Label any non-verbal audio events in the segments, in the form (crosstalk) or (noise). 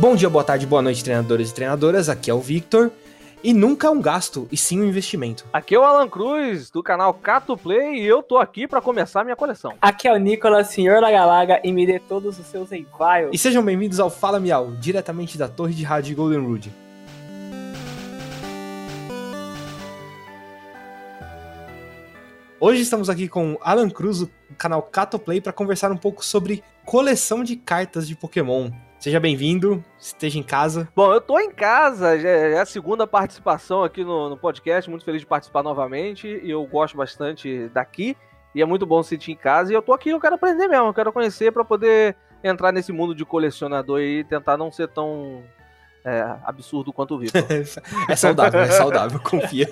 Bom dia, boa tarde, boa noite, treinadores e treinadoras. Aqui é o Victor. E nunca é um gasto, e sim um investimento. Aqui é o Alan Cruz, do canal Cato Play, e eu tô aqui para começar minha coleção. Aqui é o Nicolas, senhor Lagalaga, e me dê todos os seus envios. E sejam bem-vindos ao Fala Miau, diretamente da torre de rádio Golden Rood. Hoje estamos aqui com Alan Cruz, do canal Cato Play, para conversar um pouco sobre coleção de cartas de Pokémon. Seja bem-vindo, esteja em casa. Bom, eu tô em casa, é a segunda participação aqui no, no podcast, muito feliz de participar novamente, e eu gosto bastante daqui, e é muito bom se sentir em casa, e eu tô aqui, eu quero aprender mesmo, eu quero conhecer para poder entrar nesse mundo de colecionador e tentar não ser tão é, absurdo quanto o Vitor. (laughs) é saudável, é saudável, (laughs) confia.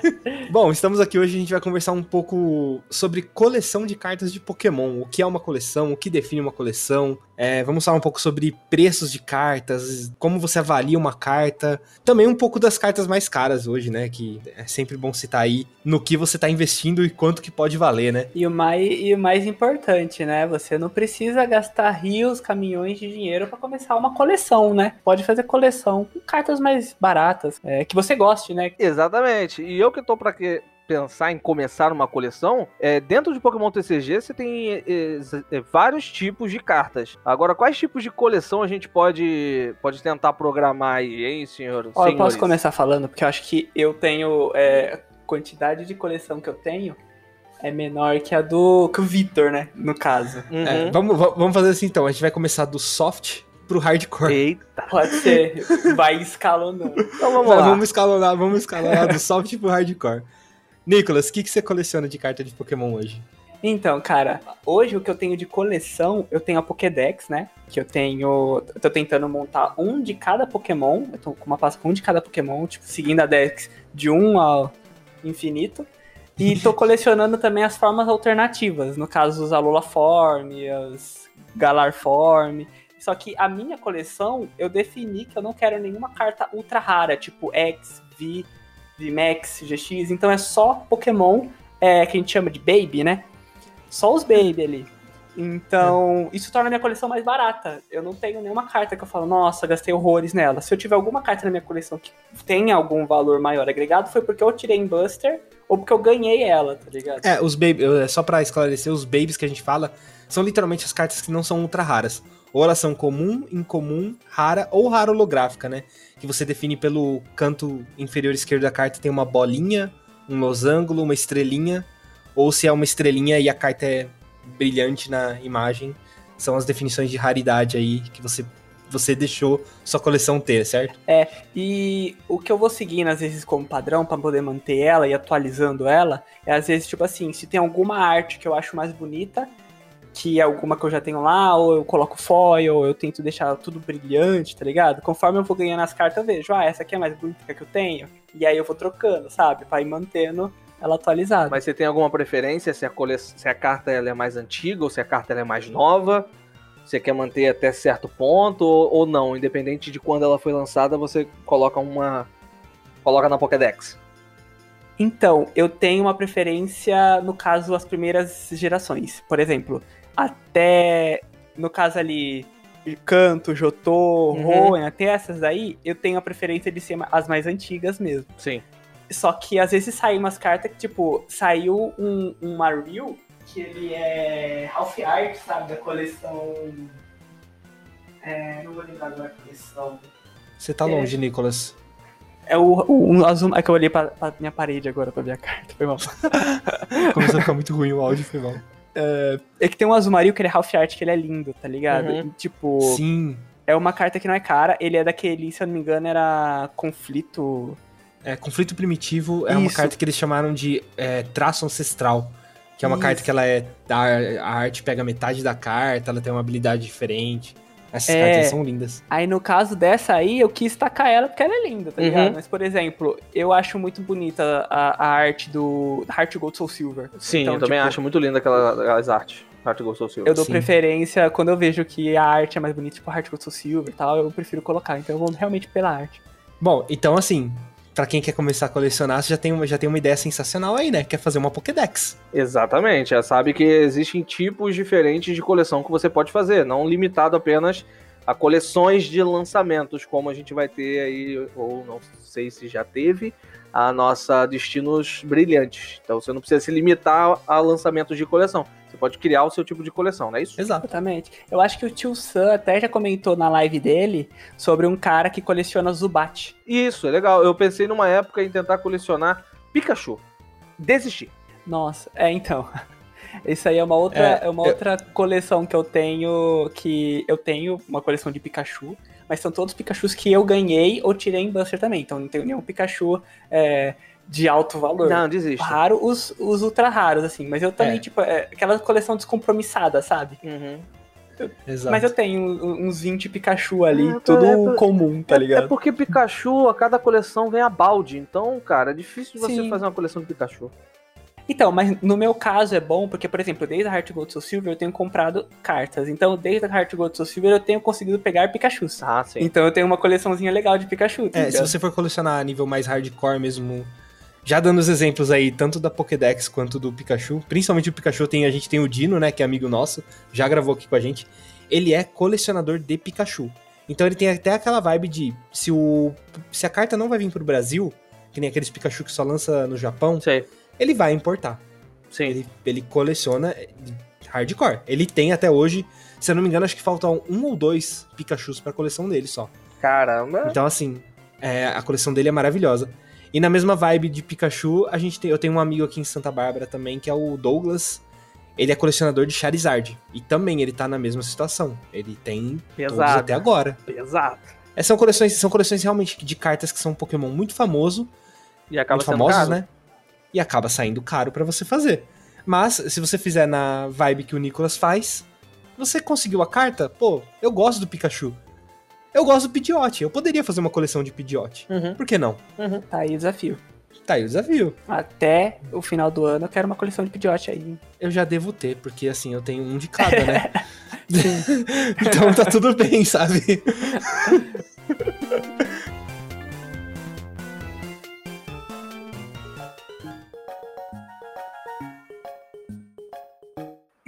Bom, estamos aqui hoje, a gente vai conversar um pouco sobre coleção de cartas de Pokémon. O que é uma coleção, o que define uma coleção. É, vamos falar um pouco sobre preços de cartas, como você avalia uma carta. Também um pouco das cartas mais caras hoje, né? Que é sempre bom citar aí no que você está investindo e quanto que pode valer, né? E o, mais, e o mais importante, né? Você não precisa gastar rios, caminhões de dinheiro para começar uma coleção, né? Pode fazer coleção cartas mais baratas, é, que você goste, né? Exatamente. E eu que tô para que pensar em começar uma coleção, é, dentro de Pokémon TCG você tem é, é, vários tipos de cartas. Agora, quais tipos de coleção a gente pode, pode tentar programar aí, hein, senhor? Ó, eu posso começar falando, porque eu acho que eu tenho. É, quantidade de coleção que eu tenho é menor que a do que o Victor, né? No caso. Uhum. É, vamos, vamos fazer assim então. A gente vai começar do soft pro hardcore. Eita. Pode ser. Vai escalonando. Então vamos lá. Vamos escalonar, vamos escalonar do soft pro hardcore. Nicolas, o que, que você coleciona de carta de Pokémon hoje? Então, cara, hoje o que eu tenho de coleção, eu tenho a Pokédex, né? Que eu tenho. Eu tô tentando montar um de cada Pokémon. Eu tô com uma pasta com um de cada Pokémon, tipo, seguindo a Dex de um ao infinito. E (laughs) tô colecionando também as formas alternativas. No caso, os Alola Form, as Galar Form. Só que a minha coleção, eu defini que eu não quero nenhuma carta ultra rara, tipo X, V, VMAX, GX. Então é só Pokémon é, que a gente chama de Baby, né? Só os Baby ali. Então, isso torna a minha coleção mais barata. Eu não tenho nenhuma carta que eu falo, nossa, gastei horrores nela. Se eu tiver alguma carta na minha coleção que tenha algum valor maior agregado, foi porque eu tirei em Buster ou porque eu ganhei ela, tá ligado? É, os Baby, só pra esclarecer, os Babies que a gente fala são literalmente as cartas que não são ultra raras. São comum, incomum, rara ou rara holográfica, né? Que você define pelo canto inferior esquerdo da carta, tem uma bolinha, um losango, uma estrelinha, ou se é uma estrelinha e a carta é brilhante na imagem. São as definições de raridade aí que você você deixou sua coleção ter, certo? É, e o que eu vou seguindo às vezes como padrão para poder manter ela e atualizando ela, é às vezes tipo assim, se tem alguma arte que eu acho mais bonita, que alguma que eu já tenho lá, ou eu coloco foil, ou eu tento deixar tudo brilhante, tá ligado? Conforme eu vou ganhando as cartas, eu vejo, ah, essa aqui é mais bonita que eu tenho. E aí eu vou trocando, sabe? Pra ir mantendo ela atualizada. Mas você tem alguma preferência se a, cole... se a carta ela é mais antiga ou se a carta ela é mais nova? Você quer manter até certo ponto ou, ou não? Independente de quando ela foi lançada, você coloca uma. coloca na Pokédex. Então, eu tenho uma preferência, no caso, as primeiras gerações. Por exemplo, até, no caso ali, Canto, Jotô, uhum. Rowan, até essas daí, eu tenho a preferência de ser as mais antigas mesmo. Sim. Só que às vezes saem umas cartas que, tipo, saiu um, um Maril que ele é half art, sabe, da coleção. É, não vou lembrar agora a coleção. Você tá longe, é... Nicolas. É o, o, o azul. É que eu olhei pra, pra, minha parede agora pra ver a carta. Foi mal. (laughs) Começou a ficar muito ruim o áudio, foi mal. Uh, é que tem um Azumarill que ele é half art, que ele é lindo, tá ligado? Uhum. E, tipo. Sim. É uma carta que não é cara, ele é daquele, se eu não me engano, era conflito. É, conflito primitivo é Isso. uma carta que eles chamaram de é, traço ancestral. Que é uma Isso. carta que ela é. A, a arte pega metade da carta, ela tem uma habilidade diferente. Essas é, cartas são lindas. Aí no caso dessa aí, eu quis tacar ela porque ela é linda, tá uhum. ligado? Mas, por exemplo, eu acho muito bonita a, a arte do Heart Gold Soul Silver. Sim, então, eu também tipo, acho muito linda aquelas artes. Heart Gold Soul Silver. Eu dou Sim. preferência, quando eu vejo que a arte é mais bonita, tipo Heart Gold Soul Silver e tal, eu prefiro colocar. Então eu vou realmente pela arte. Bom, então assim, para quem quer começar a colecionar, você já tem, já tem uma ideia sensacional aí, né? Quer fazer uma Pokédex. Exatamente, já sabe que existem tipos diferentes de coleção que você pode fazer, não limitado apenas a coleções de lançamentos, como a gente vai ter aí, ou não sei se já teve, a nossa Destinos Brilhantes. Então você não precisa se limitar a lançamentos de coleção. Você pode criar o seu tipo de coleção, não é isso? Exatamente. Eu acho que o tio Sam até já comentou na live dele sobre um cara que coleciona Zubat. Isso, é legal. Eu pensei numa época em tentar colecionar Pikachu. Desisti. Nossa, é então. (laughs) Isso aí é uma outra, É, é, uma eu- outra coleção que eu tenho. Que eu tenho uma coleção de Pikachu, mas são todos Pikachus que eu ganhei ou tirei em Buster também. Então não tenho nenhum Pikachu é, de alto valor. Não, desisti. Raro os, os ultra raros, assim. Mas eu também, É. tipo, é aquela coleção descompromissada, sabe? Uhum. Exato. Mas eu tenho uns 20 Pikachu ali, É, tudo é, é, comum, tá É ligado? porque Pikachu, a cada coleção vem a balde. Então, cara, é difícil de você Sim. fazer uma coleção de Pikachu. Então, mas no meu caso é bom, porque, por exemplo, desde a Heart Gold Soul Silver eu tenho comprado cartas. Então, desde a Heart Gold Soul Silver eu tenho conseguido pegar Pikachus. Ah, sim. Então eu tenho uma coleçãozinha legal de Pikachu, É, se você for colecionar a nível mais hardcore mesmo, já dando os exemplos aí, tanto da Pokédex quanto do Pikachu, principalmente o Pikachu, tem, a gente tem o Dino, né, que é amigo nosso, já gravou aqui com a gente, ele é colecionador de Pikachu. Então ele tem até aquela vibe de, se, o, se a carta não vai vir pro Brasil, que nem aqueles Pikachu que só lança no Japão, Sei. Ele vai importar. Sim. Ele, ele coleciona hardcore. Ele tem até hoje, se eu não me engano, acho que faltam um ou dois Pikachus pra coleção dele só. Caramba. Então, assim, é, a coleção dele é maravilhosa. E na mesma vibe de Pikachu, a gente tem, eu tenho um amigo aqui em Santa Bárbara também, que é o Douglas. Ele é colecionador de Charizard. E também ele tá na mesma situação. Ele tem todos Pesado. até agora. Pesado. É, são coleções, são coleções realmente de cartas que são um Pokémon muito famoso, E acaba muito famosos, caro. né? E acaba saindo caro pra você fazer. Mas, se você fizer na vibe que o Nicolas faz, você conseguiu a carta, pô, eu gosto do Pikachu. Eu gosto do Pidgeot. Eu poderia fazer uma coleção de Pidgeot. Uhum. Por que não? Uhum. Tá aí o desafio. Tá aí o desafio. Até o final do ano eu quero uma coleção de Pidgeot aí. Eu já devo ter, porque assim, eu tenho um de cada, né? (laughs) (laughs) então tá tudo bem, sabe? (laughs)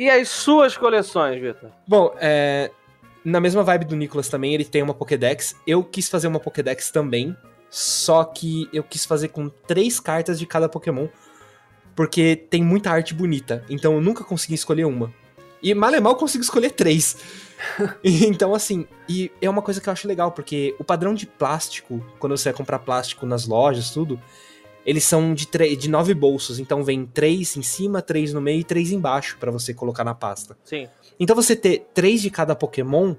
E as suas coleções, Vitor? Bom, é, na mesma vibe do Nicolas também, ele tem uma Pokédex. Eu quis fazer uma Pokédex também, só que eu quis fazer com três cartas de cada Pokémon, porque tem muita arte bonita, então eu nunca consegui escolher uma. E mal é mal eu consigo escolher três. (laughs) então, assim, e é uma coisa que eu acho legal, porque o padrão de plástico, quando você vai comprar plástico nas lojas, tudo, eles são de, de nove bolsos, então vem três em cima, três no meio e três embaixo pra você colocar na pasta. Sim. Então você ter três de cada Pokémon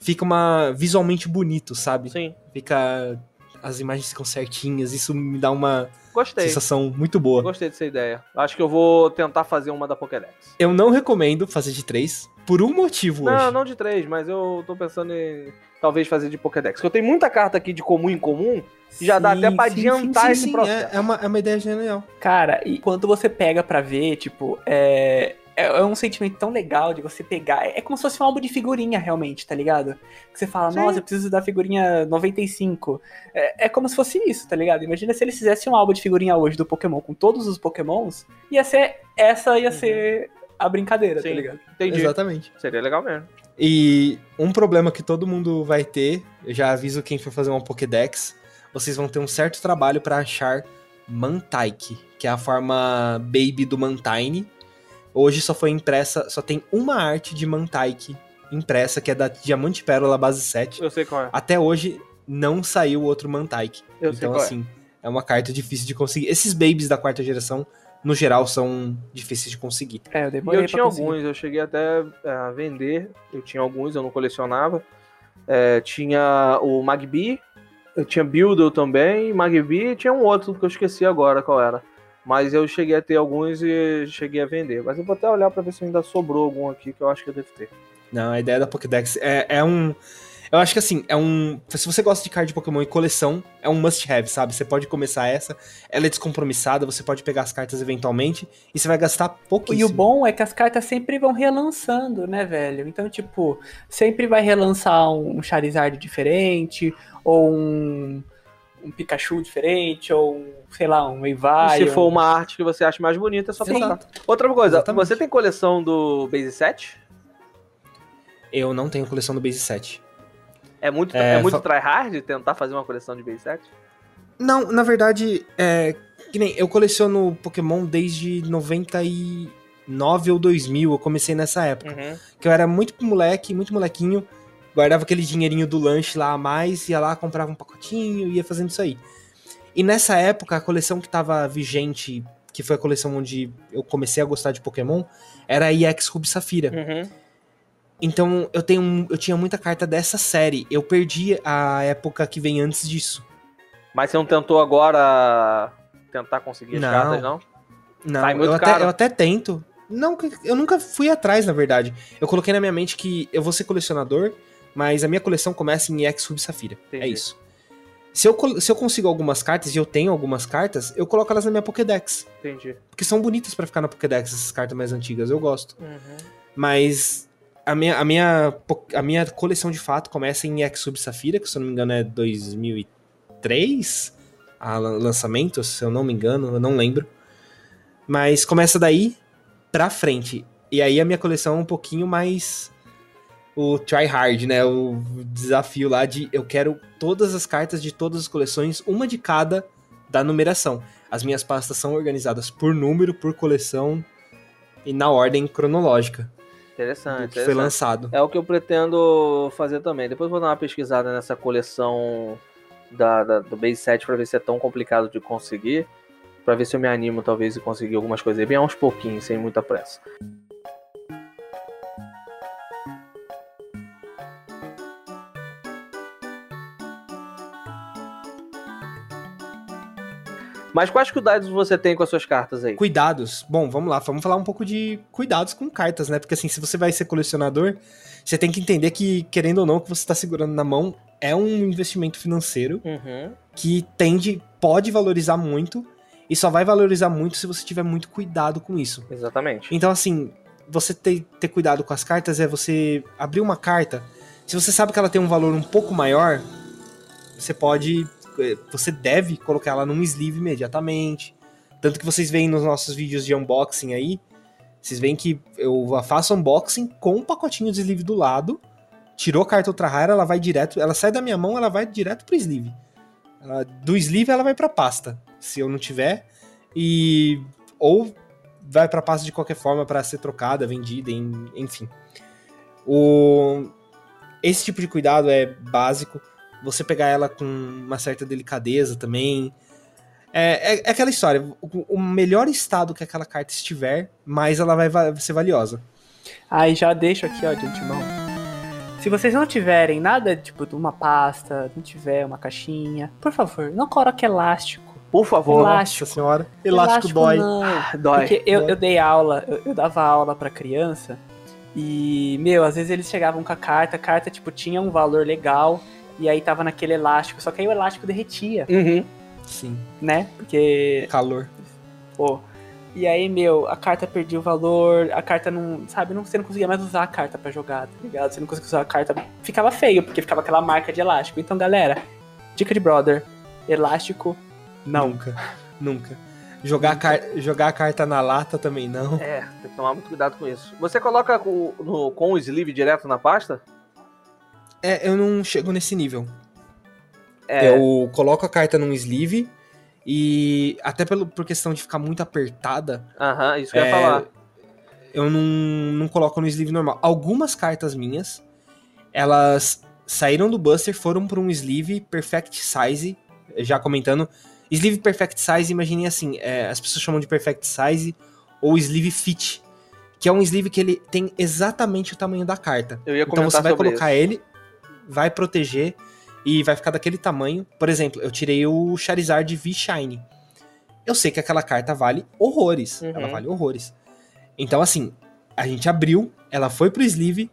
fica uma visualmente bonito, sabe? Sim. Fica as imagens ficam certinhas, isso me dá uma Gostei. sensação muito boa. Gostei dessa ideia. Acho que eu vou tentar fazer uma da Pokédex. Eu não recomendo fazer de três por um motivo Não, hoje. não de três, mas eu tô pensando em talvez fazer de Pokédex. Porque eu tenho muita carta aqui de comum em comum já dá Sim, até pra sim, adiantar Sim, esse sim, processo. é, é uma, é uma ideia genial. Cara, e quando você pega pra ver, tipo, é, é, é um sentimento tão legal de você pegar. É como se fosse um álbum de figurinha, realmente, tá ligado? Que você fala, Sim. nossa, eu preciso da figurinha 95. É, é como se fosse isso, tá ligado? Imagina se eles fizessem um álbum de figurinha hoje do Pokémon com todos os Pokémons, ia ser. Essa ia Uhum. ser a brincadeira, Sim. tá ligado? Entendi. Exatamente. Seria legal mesmo. E um problema que todo mundo vai ter, eu já aviso quem for fazer uma Pokédex, vocês vão ter um certo trabalho pra achar Mantike, que é a forma baby do Mantine. Hoje só foi impressa, só tem uma arte de Mantike impressa, que é da Diamante Pérola base 7. Eu sei qual é. Até hoje não saiu outro Mantike. Eu sei Então, é. assim, é uma carta difícil de conseguir. Esses babies da quarta geração, no geral, são difíceis de conseguir. É, eu demorei eu tinha pra conseguir. alguns, eu cheguei até é, a vender. Eu tinha alguns, eu não colecionava. É, tinha o Magby, eu tinha Builder também, Magby e tinha um outro que eu esqueci agora qual era. Mas eu cheguei a ter alguns e cheguei a vender. Mas eu vou até olhar pra ver se ainda sobrou algum aqui que eu acho que eu devo ter. Não, a ideia da Pokédex é, é um. Eu acho que assim, é um. Se você gosta de card de Pokémon e coleção, é um must have, sabe? Você pode começar essa, ela é descompromissada, você pode pegar as cartas eventualmente e você vai gastar E pouquíssimo. o bom é que as cartas sempre vão relançando, né, velho? Então, tipo, sempre vai relançar um Charizard diferente, ou um, um Pikachu diferente, ou um, sei lá, um E Eevee. se um- for uma arte que você acha mais bonita, é só Sim. trocar. Outra coisa, Exatamente. você tem coleção do Base 7? Eu não tenho coleção do Base 7. É muito, é, É, muito fa- tryhard tentar fazer uma coleção de base set? Não, na verdade, é. Que nem eu coleciono Pokémon desde 99 ou 2000, eu comecei nessa época. Uhum. Que eu era muito moleque, muito molequinho, guardava aquele dinheirinho do lanche lá a mais, ia lá, comprava um pacotinho, ia fazendo isso aí. E nessa época, a coleção que tava vigente, que foi a coleção onde eu comecei a gostar de Pokémon, era a EX Ruby Safira. Uhum. Então eu tenho eu tinha muita carta dessa série. Eu perdi a época que vem antes disso. Mas você não tentou agora tentar conseguir as Não. cartas, não? Não, Sai muito eu, até, caro. eu até tento. Não, eu nunca fui atrás, na verdade. Eu coloquei na minha mente que eu vou ser colecionador, mas a minha coleção começa em EX Ruby Safira. É Entendi. isso. Se eu, se eu consigo algumas cartas, e eu tenho algumas cartas, eu coloco elas na minha Pokédex. Entendi. Porque são bonitas pra ficar na Pokédex, essas cartas mais antigas, eu gosto. Uhum. Mas a minha, a minha, a minha coleção de fato começa em EX Ruby Safira, que se eu não me engano é 2003, a lan- lançamento, se eu não me engano, eu não lembro. Mas começa daí pra frente. E aí a minha coleção é um pouquinho mais o try hard, né? O desafio lá de eu quero todas as cartas de todas as coleções, uma de cada da numeração. As minhas pastas são organizadas por número, por coleção e na ordem cronológica Interessante. que foi interessante. lançado. É o que eu pretendo fazer também. Depois vou dar uma pesquisada nessa coleção da, da- do Base 7 pra ver se é tão complicado de conseguir. Pra ver se eu me animo, talvez, e conseguir algumas coisas. Bem aos pouquinhos, sem muita pressa. Mas quais cuidados você tem com as suas cartas aí? Cuidados. Bom, vamos lá, vamos falar um pouco de cuidados com cartas, né? Porque assim, se você vai ser colecionador, você tem que entender que, querendo ou não, o que você está segurando na mão é um investimento financeiro Uhum. que tende, pode valorizar muito e só vai valorizar muito se você tiver muito cuidado com isso. Exatamente. Então, assim, você ter, ter cuidado com as cartas é você abrir uma carta. Se você sabe que ela tem um valor um pouco maior, você pode. Você deve colocar ela num sleeve imediatamente. Tanto que vocês veem nos nossos vídeos de unboxing aí. Vocês veem que eu faço unboxing com um pacotinho de sleeve do lado. Tirou a carta ultra rara, ela vai direto. Ela sai da minha mão, ela vai direto pro sleeve. Ela- do sleeve ela vai pra pasta. Se eu não tiver. E. Ou vai pra pasta de qualquer forma para ser trocada, vendida, enfim. O esse tipo de cuidado é básico. Você pegar ela com uma certa delicadeza também. É, é- é aquela história. O, o melhor estado que aquela carta estiver, mais ela vai va- ser valiosa. Aí já deixo aqui, ó, de antemão. Se vocês não tiverem nada, tipo, de uma pasta, não tiver uma caixinha, por favor, não coloque elástico. Por favor. Elástico. Nossa senhora. Elástico, dói. Não. Ah, Dói. Porque eu, Dói. eu dei aula, eu, eu dava aula pra criança e, meu, às vezes eles chegavam com a carta, a carta, tipo, tinha um valor legal e aí tava naquele elástico, só que aí o elástico derretia, Uhum. Sim. né? Porque, Calor. pô. E aí, meu, a carta perdia o valor, a carta não, sabe, não, você não conseguia mais usar a carta pra jogar, tá ligado? Você não conseguia usar a carta, ficava feio, porque ficava aquela marca de elástico. Então, galera, dica de brother, elástico, não. Nunca. Nunca. Jogar, a car- jogar a carta na lata também não. É, tem que tomar muito cuidado com isso. Você coloca com, no- com o sleeve direto na pasta? É, eu não chego nesse nível. É. Eu coloco a carta num sleeve e até pelo, por questão de ficar muito apertada, Aham, isso que eu ia É, falar. eu não, não coloco no sleeve normal. Algumas cartas minhas, elas saíram do Buster, foram para um sleeve Perfect Size, já comentando. Sleeve Perfect Size, imaginem assim, é, as pessoas chamam de Perfect Size ou Sleeve Fit, que é um sleeve que ele tem exatamente o tamanho da carta. Eu ia Então você vai colocar isso. ele, vai proteger e vai ficar daquele tamanho. Por exemplo, eu tirei o Charizard V-Shine. Eu sei que aquela carta vale horrores. Uhum. Ela vale horrores. Então, assim, a gente abriu, ela foi pro sleeve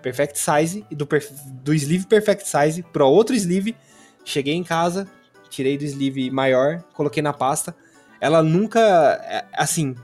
Perfect Size, e do, perf- do sleeve Perfect Size pro outro sleeve. Cheguei em casa, tirei do sleeve maior, coloquei na pasta. Ela nunca, é, assim,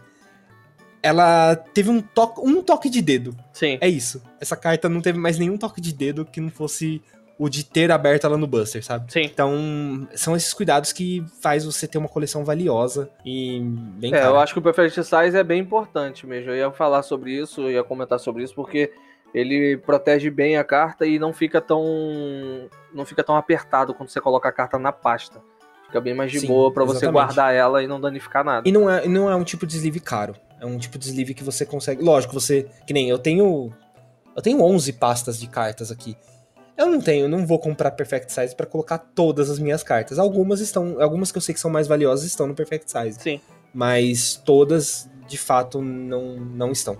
ela teve um toque, um toque de dedo. Sim. É isso. Essa carta não teve mais nenhum toque de dedo que não fosse o de ter aberto ela no Buster, sabe? Sim. Então, são esses cuidados que faz você ter uma coleção valiosa e bem É, cara. eu acho que o Perfect Size é bem importante mesmo. Eu ia falar sobre isso, eu ia comentar sobre isso, porque ele protege bem a carta e não fica tão não fica tão apertado quando você coloca a carta na pasta. Fica bem mais de Sim, boa pra você guardar ela e não danificar nada. E não é, não é um tipo de sleeve caro. É um tipo de sleeve que você consegue. Lógico, você. Que nem eu tenho. Eu tenho 11 pastas de cartas aqui. Eu não tenho, não vou comprar Perfect Size pra colocar todas as minhas cartas. Algumas estão. Algumas que eu sei que são mais valiosas estão no Perfect Size. Sim. Mas todas, de fato, não, não estão.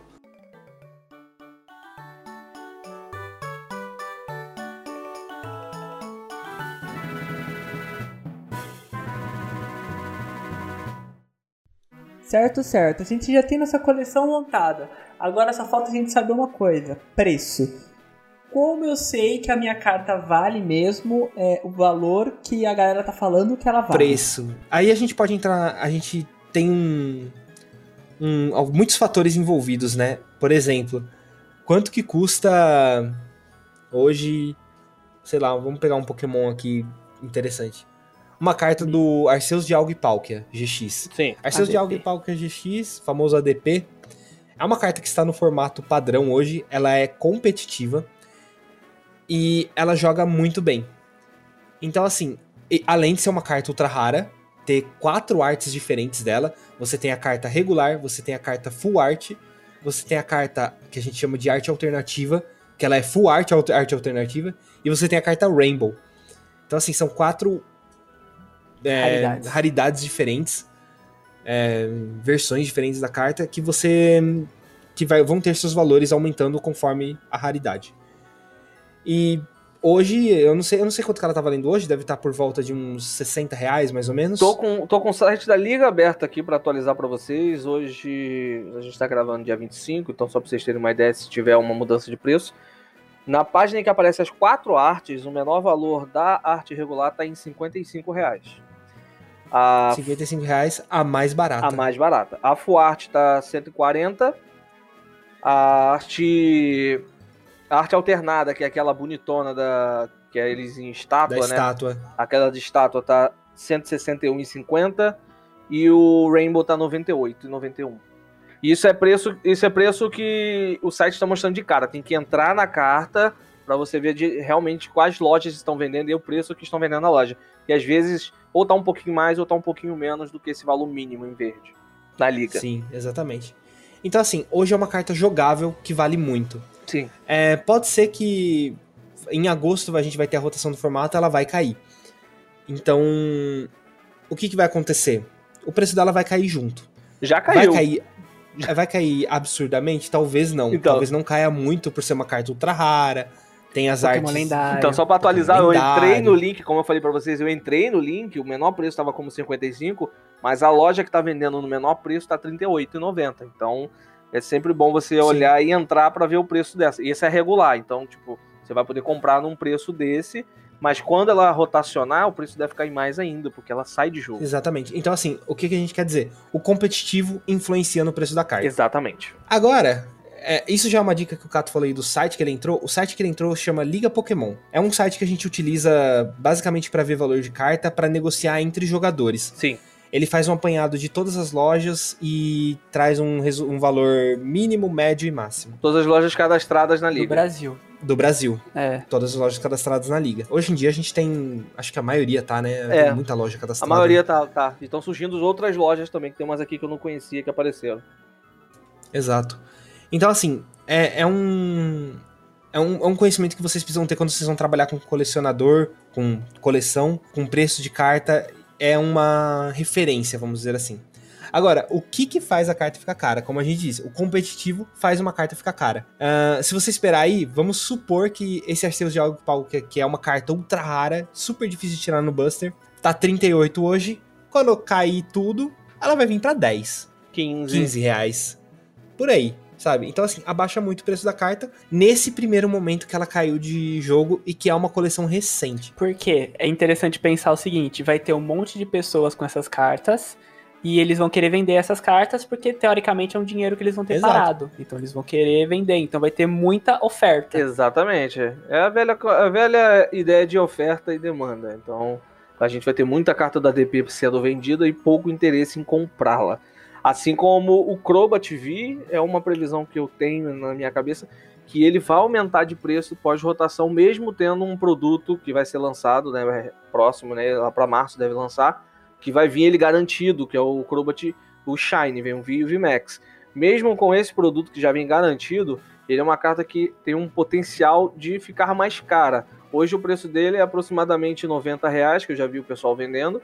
Certo, certo. A gente já tem nossa coleção montada. Agora só falta a gente saber uma coisa: preço. Como eu sei que a minha carta vale mesmo é, o valor que a galera tá falando que ela vale? Preço. Aí a gente pode entrar. A gente tem um, um- muitos fatores envolvidos, né? Por exemplo, quanto que custa hoje. Sei lá, vamos pegar um Pokémon aqui interessante. Uma carta do Arceus de Algo e Palkia, GX. Sim. Arceus de ADP. Algo e Palkia GX, famoso ADP. É uma carta que está no formato padrão hoje. Ela é competitiva. E ela joga muito bem. Então, assim, além de ser uma carta ultra rara, ter quatro artes diferentes dela. Você tem a carta regular, você tem a carta full art, você tem a carta que a gente chama de arte alternativa, que ela é full art, arte alternativa, e você tem a carta rainbow. Então, assim, são quatro é, Raridades. raridades diferentes, é, versões diferentes da carta que você que vai, vão ter seus valores aumentando conforme a raridade. E hoje, eu não sei, eu não sei quanto que ela tá valendo hoje, deve estar por volta de uns 60 reais, mais ou menos. Tô com, tô com o site da Liga aberto aqui pra atualizar pra vocês. Hoje a gente tá gravando dia 25, então só pra vocês terem uma ideia se tiver uma mudança de preço. Na página em que aparecem as quatro artes, o menor valor da arte regular tá em 55 reais. A, 55 reais a mais barata. a mais barata. A Full Art tá 140. A arte. A arte alternada, que é aquela bonitona da. Que é eles em da estátua, né? estátua. Aquela de estátua tá 161,50 e o Rainbow tá 98,91. E isso é preço, isso é preço que o site está mostrando de cara. Tem que entrar na carta para você ver de- realmente quais lojas estão vendendo e o preço que estão vendendo na loja. E às vezes ou tá um pouquinho mais ou tá um pouquinho menos do que esse valor mínimo em verde na liga. Sim, exatamente. Então, assim, hoje é uma carta jogável que vale muito. Sim. É, pode ser que em agosto a gente vai ter a rotação do formato, ela vai cair. Então, o que, que vai acontecer? O preço dela vai cair junto. Já Vai caiu. cair, é, vai cair absurdamente? Talvez não. Então. Talvez não caia muito por ser uma carta ultra rara. Tem as Pokémon artes. lendário. Então, só pra atualizar, eu Lendário. entrei no link, como eu falei pra vocês, eu entrei no link, o menor preço tava como 55, mas a loja que tá vendendo no menor preço tá 38,90. Então, é sempre bom você Sim. olhar e entrar pra ver o preço dessa. E esse é regular, então, tipo, você vai poder comprar num preço desse, mas quando ela rotacionar, o preço deve cair mais ainda, porque ela sai de jogo. Exatamente. Então, assim, o que, que a gente quer dizer? O competitivo influencia no preço da carta. Exatamente. Agora, é, isso já é uma dica que o Cato falou aí do site que ele entrou. O site que ele entrou chama Liga Pokémon. É um site que a gente utiliza basicamente para ver valor de carta, para negociar entre jogadores. Sim. Ele faz um apanhado de todas as lojas e traz um, um valor mínimo, médio e máximo Todas as lojas cadastradas na do liga. Brasil. do Brasil. É. Todas as lojas cadastradas na liga. Hoje em dia a gente tem, acho que a maioria tá, né? É. Tem muita loja A cadastrada. maioria tá, tá. E estão surgindo outras lojas também, que tem umas aqui que eu não conhecia que apareceram. Exato. Então, assim, é, é um. É um, é um conhecimento que vocês precisam ter quando vocês vão trabalhar com colecionador, com coleção, com preço de carta. É uma referência, vamos dizer assim. Agora, o que que faz a carta ficar cara? Como a gente disse, o competitivo faz uma carta ficar cara. Ah, se você esperar aí, vamos supor que esse Arceus de Algo Pau, que, é uma carta ultra rara, super difícil de tirar no Buster, tá 38 hoje. Quando cair tudo, ela vai vir pra 10. 15. 15 reais. Por aí, sabe? Então, assim, abaixa muito o preço da carta nesse primeiro momento que ela caiu de jogo e que é uma coleção recente. Porque é interessante pensar o seguinte: vai ter um monte de pessoas com essas cartas. E eles vão querer vender essas cartas porque, teoricamente, é um dinheiro que eles vão ter Exato. parado. Então, eles vão querer vender. Então, vai ter muita oferta. Exatamente. É a velha, a velha ideia de oferta e demanda. Então, a gente vai ter muita carta da DP sendo vendida e pouco interesse em comprá-la. Assim como o Crobat V é uma previsão que eu tenho na minha cabeça que ele vai aumentar de preço pós-rotação, mesmo tendo um produto que vai ser lançado, né, próximo, né, lá para março deve lançar, que vai vir ele garantido, que é o Crobat, o Shine, vem um V e o VMAX. Mesmo com esse produto que já vem garantido, ele é uma carta que tem um potencial de ficar mais cara. Hoje o preço dele é aproximadamente 90 reais, que eu já vi o pessoal vendendo,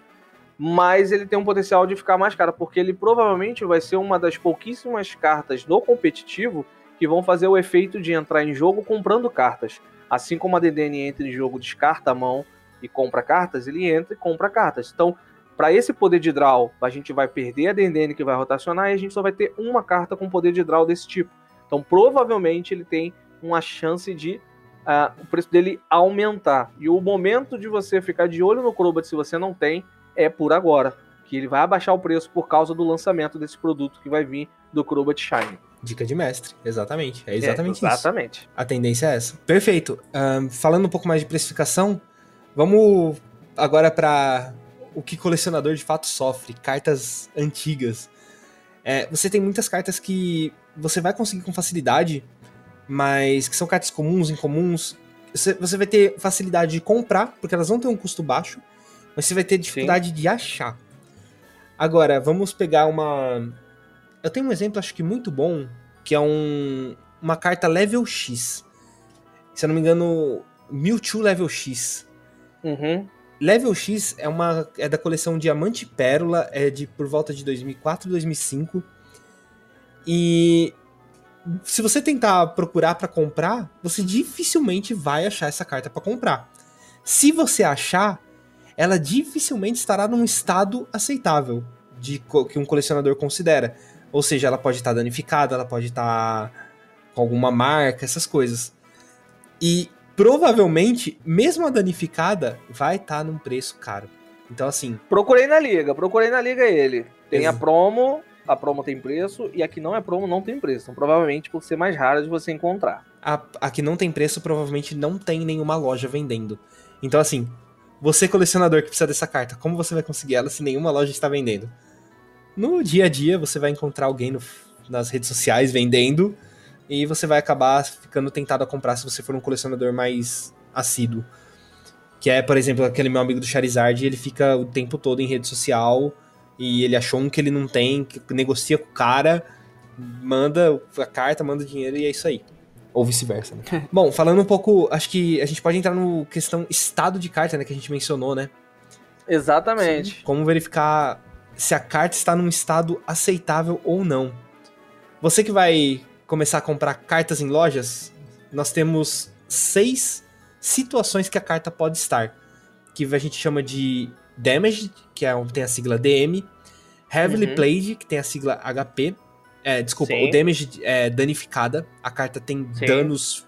mas ele tem um potencial de ficar mais cara, porque ele provavelmente vai ser uma das pouquíssimas cartas no competitivo que vão fazer o efeito de entrar em jogo comprando cartas. Assim como a DDN entra em jogo, descarta a mão e compra cartas, ele entra e compra cartas. Então, para esse poder de draw, a gente vai perder a DDN que vai rotacionar e a gente só vai ter uma carta com poder de draw desse tipo. Então, provavelmente, ele tem uma chance de uh, o preço dele aumentar. E o momento de você ficar de olho no Crobat, se você não tem, é por agora. Que ele vai abaixar o preço por causa do lançamento desse produto que vai vir do Crobat Shine. Dica de mestre, exatamente. É exatamente, é, exatamente. isso. A tendência é essa. Perfeito. Um, falando um pouco mais de precificação, vamos agora para o que colecionador de fato sofre: cartas antigas. É, você tem muitas cartas que você vai conseguir com facilidade, mas que são cartas comuns, incomuns. Você, você vai ter facilidade de comprar, porque elas vão ter um custo baixo, mas você vai ter dificuldade Sim. de achar. Agora, vamos pegar uma eu tenho um exemplo, acho que muito bom, que é um, uma carta level X. Se eu não me engano, Mewtwo level X. Uhum. Level X é uma é da coleção Diamante e Pérola, é de por volta de 2004, 2005. E se você tentar procurar para comprar, você dificilmente vai achar essa carta para comprar. Se você achar, ela dificilmente estará num estado aceitável de que um colecionador considera. Ou seja, ela pode estar tá danificada, ela pode estar tá com alguma marca, essas coisas. E provavelmente, mesmo a danificada, vai estar tá num preço caro. Então, assim. Procurei na liga, procurei na liga ele. Tem a promo, a promo tem preço, e a que não é promo não tem preço. Então, provavelmente, por ser mais rara de você encontrar. A, a que não tem preço, provavelmente não tem nenhuma loja vendendo. Então, assim, você colecionador que precisa dessa carta, como você vai conseguir ela se nenhuma loja está vendendo? no dia a dia você vai encontrar alguém no, nas redes sociais vendendo e você vai acabar ficando tentado a comprar se você for um colecionador mais assíduo. Que é, por exemplo, aquele meu amigo do Charizard, ele fica o tempo todo em rede social e ele achou um que ele não tem, que negocia com o cara, manda a carta, manda dinheiro e é isso aí. Ou vice-versa, né? (laughs) Bom, falando um pouco, acho que a gente pode entrar no questão estado de carta, né, que a gente mencionou, né? Exatamente. Sim. Como verificar se a carta está num estado aceitável ou não. Você que vai começar a comprar cartas em lojas, nós temos seis situações que a carta pode estar. Que a gente chama de Damaged, que é, tem a sigla DM, Heavily uhum. Played, que tem a sigla HP. É, desculpa, Sim. o Damaged é danificada. A carta tem Sim. danos.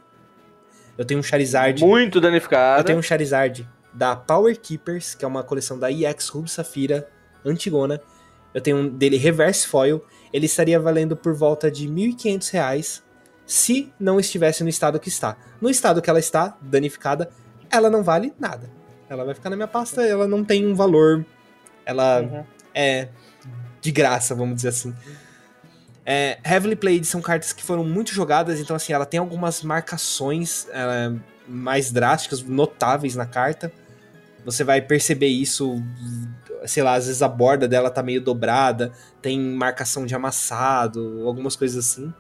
Eu tenho um Charizard. Muito danificada. Eu tenho um Charizard da Power Keepers, que é uma coleção da EX Ruby Safira antigona. Eu tenho um dele reverse foil. Ele estaria valendo por volta de R$ 1.500 se não estivesse no estado que está. No estado que ela está, danificada, ela não vale nada. Ela vai ficar na minha pasta, ela não tem um valor. Ela uhum. é de graça, vamos dizer assim. É, Heavily Played são cartas que foram muito jogadas, então assim, ela tem algumas marcações é, mais drásticas, notáveis na carta. Você vai perceber isso sei lá, às vezes a borda dela tá meio dobrada, tem marcação de amassado, algumas coisas assim.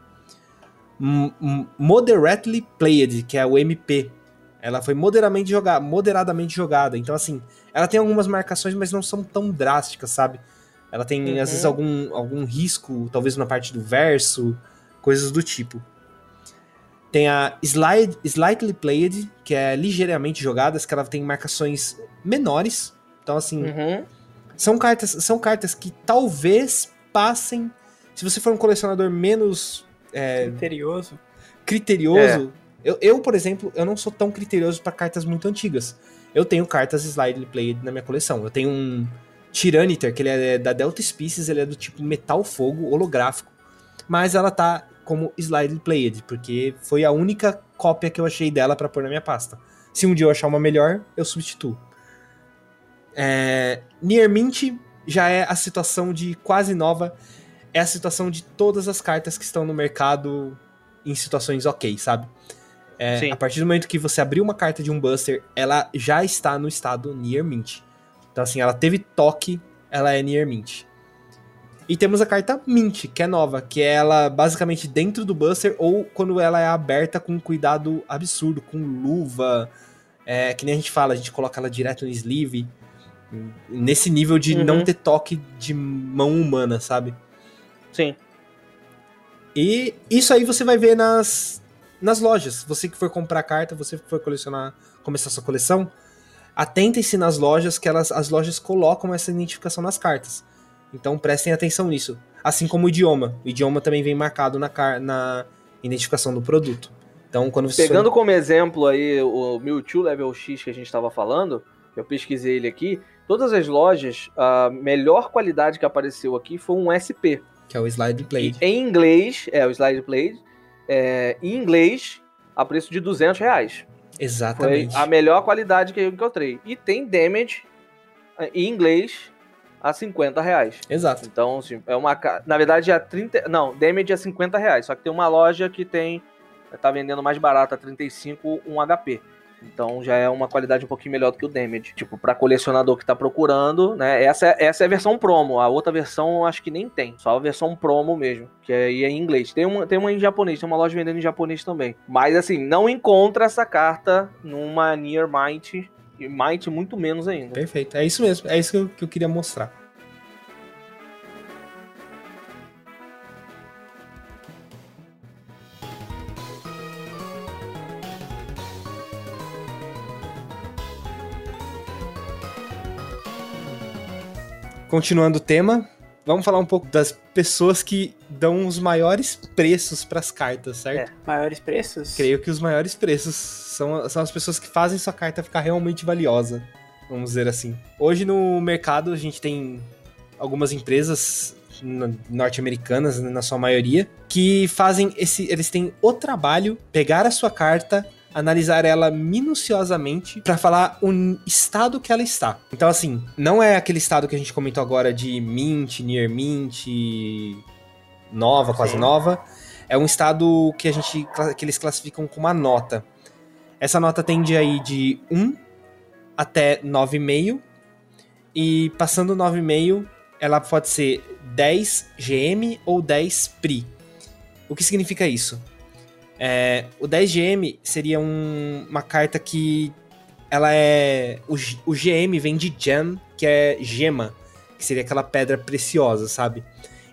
Moderately Played, que é o MP. Ela foi moderadamente jogada, moderadamente jogada. Então, assim, ela tem algumas marcações, mas não são tão drásticas, sabe? Ela tem, uhum. às vezes, algum, algum risco, talvez na parte do verso, coisas do tipo. Tem a Slide, Slightly Played, que é ligeiramente jogadas, que ela tem marcações menores. Então, assim, uhum. São cartas, são cartas que talvez passem. Se você for um colecionador menos. É, criterioso. Criterioso. É. Eu, eu, por exemplo, eu não sou tão criterioso para cartas muito antigas. Eu tenho cartas Slide Played na minha coleção. Eu tenho um Tyranitar, que ele é da Delta Species, ele é do tipo metal fogo holográfico. Mas ela tá como Slide Played, porque foi a única cópia que eu achei dela para pôr na minha pasta. Se um dia eu achar uma melhor, eu substituo. É, Near Mint já é a situação de quase nova. É a situação de todas as cartas que estão no mercado em situações ok, sabe? É, a partir do momento que você abriu uma carta de um Buster, ela já está no estado Near Mint. Então, assim, ela teve toque, ela é Near Mint. E temos a carta Mint, que é nova, que é ela basicamente dentro do Buster ou quando ela é aberta com cuidado absurdo, com luva. É, que nem a gente fala, a gente coloca ela direto no sleeve. Nesse nível de Uhum. não ter toque de mão humana, sabe? Sim. E isso aí você vai ver nas, nas lojas. Você que for comprar carta, você que for colecionar, começar sua coleção, atentem-se nas lojas que elas, as lojas colocam essa identificação nas cartas. Então prestem atenção nisso. Assim como o idioma. O idioma também vem marcado na, na identificação do produto. Então quando você Pegando como exemplo aí o Mewtwo Level X que a gente estava falando, eu pesquisei ele aqui, todas as lojas, a melhor qualidade que apareceu aqui foi um SP. que é o slide play. Em inglês, é o Slide Play, é, em inglês, a preço de 200 reais. Foi Exatamente. a melhor qualidade que eu encontrei. E tem damage é, em inglês a 50 reais. Exato. Então, assim, é uma. Na verdade, é 30. Não, damage é 50 reais. Só que tem uma loja que tem. Tá vendendo mais barato a 35 um HP. Então já é uma qualidade um pouquinho melhor do que o damage. Tipo, pra colecionador que tá procurando, né? Essa, é- essa é a versão promo. A outra versão acho que nem tem. Só a versão promo mesmo. Que aí é em inglês. Tem uma, tem uma em japonês, tem uma loja vendendo em japonês também. Mas assim, não encontra essa carta numa Near Might. E Might muito menos ainda. Perfeito. É isso mesmo. É isso que eu, que eu queria mostrar. Continuando o tema, vamos falar um pouco das pessoas que dão os maiores preços para as cartas, certo? Maiores preços? Creio que os maiores preços são, são as pessoas que fazem sua carta ficar realmente valiosa, vamos dizer assim. Hoje no mercado a gente tem algumas empresas norte-americanas, né, na sua maioria, que fazem esse. Eles têm o trabalho, pegar a sua carta, analisar ela minuciosamente para falar o estado que ela está. Então, assim, não é aquele estado que a gente comentou agora de mint, near mint, nova, quase Sim. nova. É um estado que a gente que eles classificam com uma nota. Essa nota tende aí de 1 até 9,5 e passando 9,5, ela pode ser 10 GM ou 10 PRI. O que significa isso? É, o 10 GM seria um- uma carta que ela é o, o GM vem de gem, que é gema, que seria aquela pedra preciosa, sabe?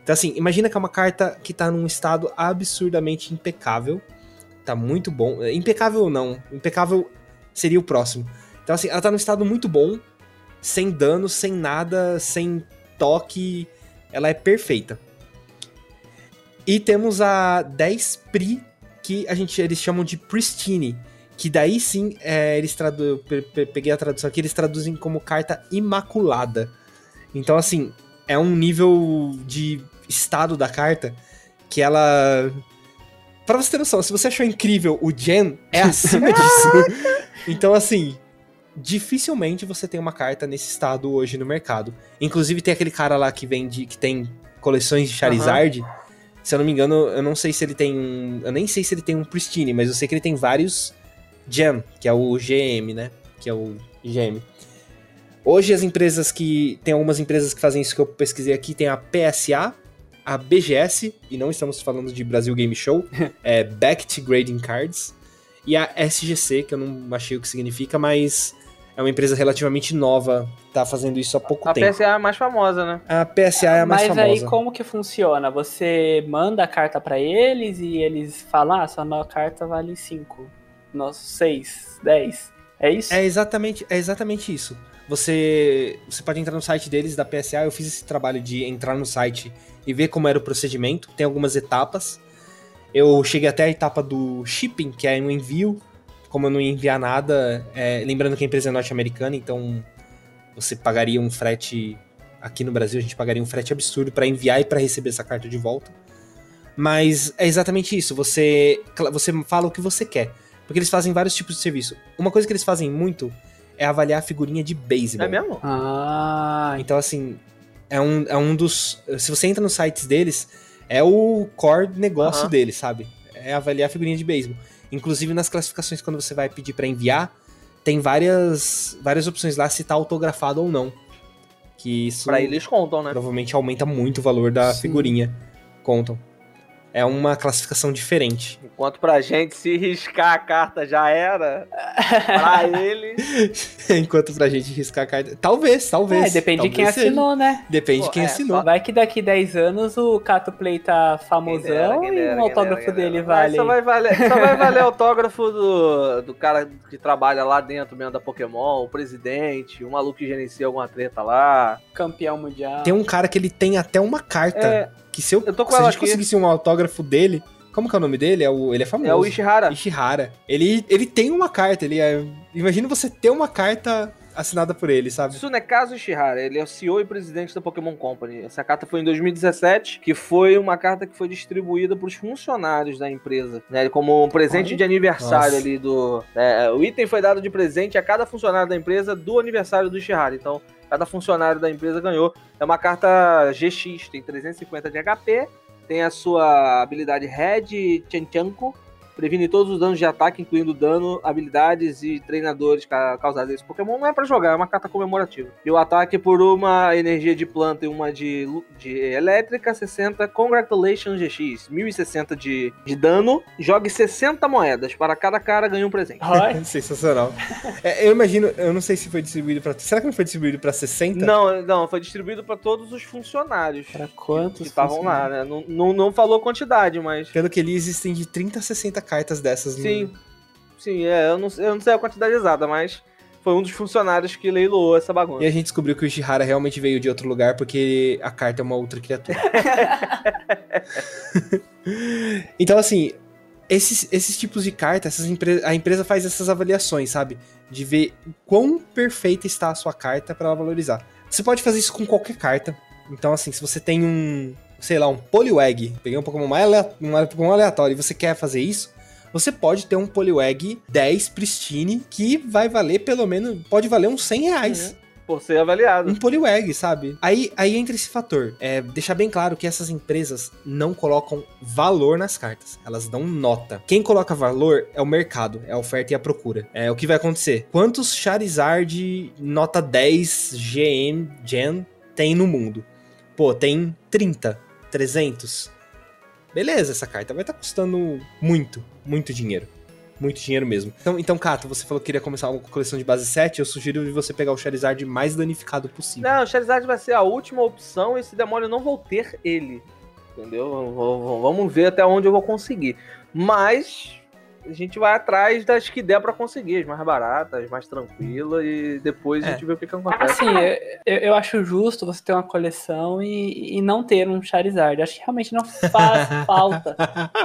Então assim, imagina que é uma carta que tá num estado absurdamente impecável. Tá muito bom. É, Impecável não? Impecável seria o próximo. Então assim, ela tá num estado muito bom, sem dano, sem nada, sem toque. Ela é perfeita. E temos a 10 Pri, que a gente, eles chamam de Pristine. Que daí sim, é, eles tradu peguei a tradução aqui, eles traduzem como carta imaculada. Então, assim, é um nível de estado da carta que ela. Pra você ter noção, se você achou incrível o Gen, é acima (laughs) disso. Então, assim, dificilmente você tem uma carta nesse estado hoje no mercado. Inclusive, tem aquele cara lá que vende, que tem coleções de Charizard. Se eu não me engano, eu não sei se ele tem um. Eu nem sei se ele tem um Pristine, mas eu sei que ele tem vários Gem, que é o GM, né? Que é o GM. Hoje as empresas que. Tem algumas empresas que fazem isso que eu pesquisei aqui, tem a PSA, a BGS, e não estamos falando de Brasil Game Show, (laughs) é Backed Grading Cards, e a SGC, que eu não achei o que significa, mas é uma empresa relativamente nova, tá fazendo isso há pouco A tempo. PSA é a mais famosa, né? A PSA é a mais Mas famosa. aí como que funciona? Você manda a carta pra eles e eles falam, ah, sua nova carta vale 5, nosso 6, 10. É isso? É exatamente, é exatamente isso. Você, você pode entrar no site deles, da PSA. Eu fiz esse trabalho de entrar no site e ver como era o procedimento. Tem algumas etapas. Eu cheguei até a etapa do shipping, que é no envio. Como eu não ia enviar nada, é, lembrando que a empresa é norte-americana, então você pagaria um frete. Aqui no Brasil, a gente pagaria um frete absurdo para enviar e para receber essa carta de volta. Mas é exatamente isso. Você, você fala o que você quer. Porque eles fazem vários tipos de serviço. Uma coisa que eles fazem muito é avaliar a figurinha de beisebol. É mesmo? Ah, Então, assim, é um, é um dos. Se você entra nos sites deles, é o core negócio Aham. deles, sabe? É, é avaliar a figurinha de beisebol. Inclusive nas classificações, quando você vai pedir pra enviar, tem várias, várias opções lá se tá autografado ou não. Que isso Pra eles contam, né? provavelmente aumenta muito o valor da Sim. figurinha. Contam. É uma classificação diferente. Enquanto pra gente, se riscar a carta já era, pra (laughs) ele. Enquanto pra gente riscar a carta. Talvez, talvez. É, depende de talvez quem seja. assinou, né? Depende Pô, de quem é, assinou. Vai que daqui 10 anos o Cato Play tá famosão dera, e dera, o autógrafo dera, dele vale. Só vai valer, só vai valer autógrafo do, do cara que trabalha lá dentro mesmo da Pokémon, o presidente, o maluco que gerencia alguma treta lá. campeão mundial. Tem um cara que ele tem até uma carta. É, Que se, eu, Eu tô com se a ela gente aqui. conseguisse um autógrafo dele. Como que é o nome dele? É o, ele é famoso. é o Ishihara. Ishihara. Ele, ele tem uma carta. Ele é, imagina você ter uma carta assinada por ele, sabe? Tsunekazu Ishihara, ele é o CEO e presidente da Pokémon Company. Essa carta foi em 2017, que foi uma carta que foi distribuída para os funcionários da empresa, né? Como um presente de aniversário Nossa. ali do. é, o item foi dado de presente a cada funcionário da empresa do aniversário do Ishihara. Então, cada funcionário da empresa ganhou. É uma carta GX, tem 350 de HP, tem a sua habilidade Red Chanchanko, previne todos os danos de ataque, incluindo dano, habilidades e treinadores ca- causados a esse Pokémon. Não é pra jogar, é uma carta comemorativa. E o ataque por uma energia de planta e uma de, de elétrica, 60. Congratulations GX, 1060 de, de dano. Jogue 60 moedas. Para cada cara ganha um presente. (laughs) Sensacional. É, eu imagino, eu não sei se foi distribuído pra. Será que não foi distribuído pra 60? Não, não, foi distribuído para todos os funcionários Pra que quantos? estavam lá, né? Não, não, não falou quantidade, mas. Pelo que li, existem de 30 a 60 cartas dessas. no- Sim, sim, é, eu não, eu não sei a quantidade exata, mas foi um dos funcionários que leiloou essa E bagunça. a gente descobriu que o Ishihara realmente veio de outro lugar porque a carta é uma outra criatura. (laughs) então, assim, esses, esses tipos de carta, essas empre- a empresa faz essas avaliações, sabe? De ver quão perfeita está a sua carta para ela valorizar. Você pode fazer isso com qualquer carta. Então, assim, se você tem um, sei lá, um Poliwag, peguei um Pokémon mais alea- um Pokémon aleatório e você quer fazer isso, você pode ter um Poliwag 10 Pristine que vai valer pelo menos, pode valer uns 100 reais Por ser avaliado. um Poliwag, sabe? Aí, aí entra esse fator. É, deixar bem claro que essas empresas não colocam valor nas cartas. Elas dão nota. Quem coloca valor é o mercado, é a oferta e a procura. É o que vai acontecer. Quantos Charizard nota 10 GM Gen tem no mundo? Pô, tem 30, 300. Beleza, essa carta vai estar custando muito, muito dinheiro. Muito dinheiro mesmo. Então, então, Cato, você falou que queria começar uma coleção de base 7. Eu sugiro você pegar o Charizard mais danificado possível. Não, o Charizard vai ser a última opção e se demora eu não vou ter ele. Entendeu? Vamos ver até onde eu vou conseguir. Mas a gente vai atrás das que der pra conseguir, as mais baratas, as mais tranquilas, e depois a É. gente vê o que, que acontece. Assim, eu, eu acho justo você ter uma coleção e, e não ter um Charizard. Acho que realmente não faz (laughs) falta.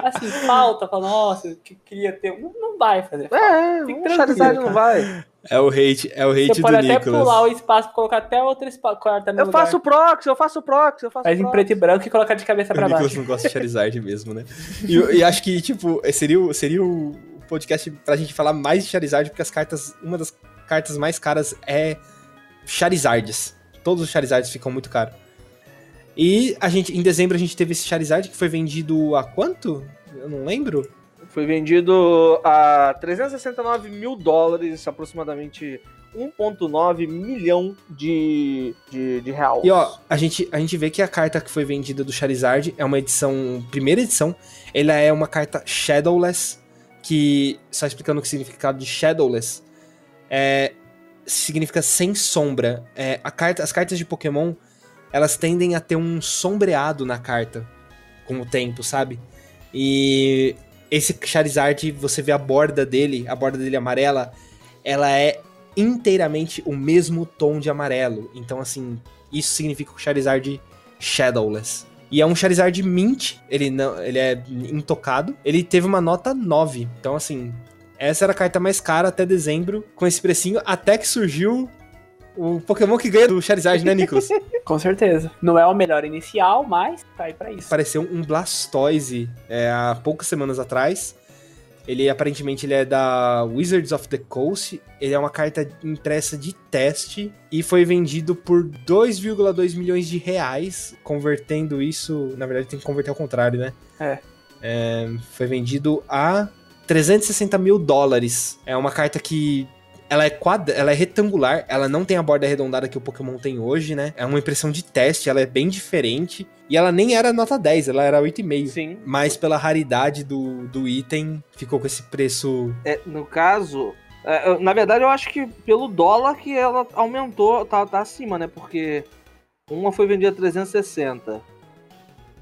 Assim, falta, fala, nossa, eu que- queria ter. um. Não, não vai fazer falta. É, Fique o tranquilo, Charizard cara. não vai. É o hate, é o hate Você pode do até Nicolas. pular o espaço pra colocar até outra espa- carta no Eu lugar. faço proxy, eu faço proxy, eu faço Faz em preto e branco e colocar de cabeça O pra Nicolas baixo. não gosta de (laughs) Charizard mesmo, né? E, e acho que, tipo, seria, o- seria o podcast pra gente falar mais de Charizard, porque as cartas, uma das cartas mais caras é Charizards. Todos os Charizards ficam muito caros. E a gente, em dezembro a gente teve esse Charizard que foi vendido a quanto? Eu não lembro. Foi vendido a 369 mil dólares, aproximadamente 1,9 milhão de, de, de real. E ó, a gente, a gente vê que a carta que foi vendida do Charizard é uma edição, primeira edição, ela é uma carta Shadowless, que, só explicando o significado de Shadowless, é, significa sem sombra. É, a carta, as cartas de Pokémon, elas tendem a ter um sombreado na carta com o tempo, sabe? E esse Charizard, você vê a borda dele, a borda dele amarela, ela é inteiramente o mesmo tom de amarelo. Então, assim, isso significa o Charizard Shadowless. E é um Charizard Mint, ele não, ele é intocado. Ele teve uma nota 9. Então, assim, essa era a carta mais cara até dezembro, com esse precinho, até que surgiu o Pokémon que ganha do Charizard, né, Nicolas? (laughs) Com certeza. Não é o melhor inicial, mas tá aí pra isso. Apareceu um Blastoise é, há poucas semanas atrás. Ele aparentemente ele é da Wizards of the Coast. Ele é uma carta impressa de teste e foi vendido por 2,2 milhões de reais, convertendo isso, na verdade tem que converter ao contrário, né? É. É, foi vendido a 360 mil dólares. É uma carta que ela é quadra, ela é retangular, ela não tem a borda arredondada que o Pokémon tem hoje, né? É uma impressão de teste, ela é bem diferente. E ela nem era nota 10, ela era 8,5. Sim. Mas pela raridade do, do item, ficou com esse preço. É, no caso, é, na verdade eu acho que pelo dólar que ela aumentou, tá, tá acima, né? Porque uma foi vendida a 360.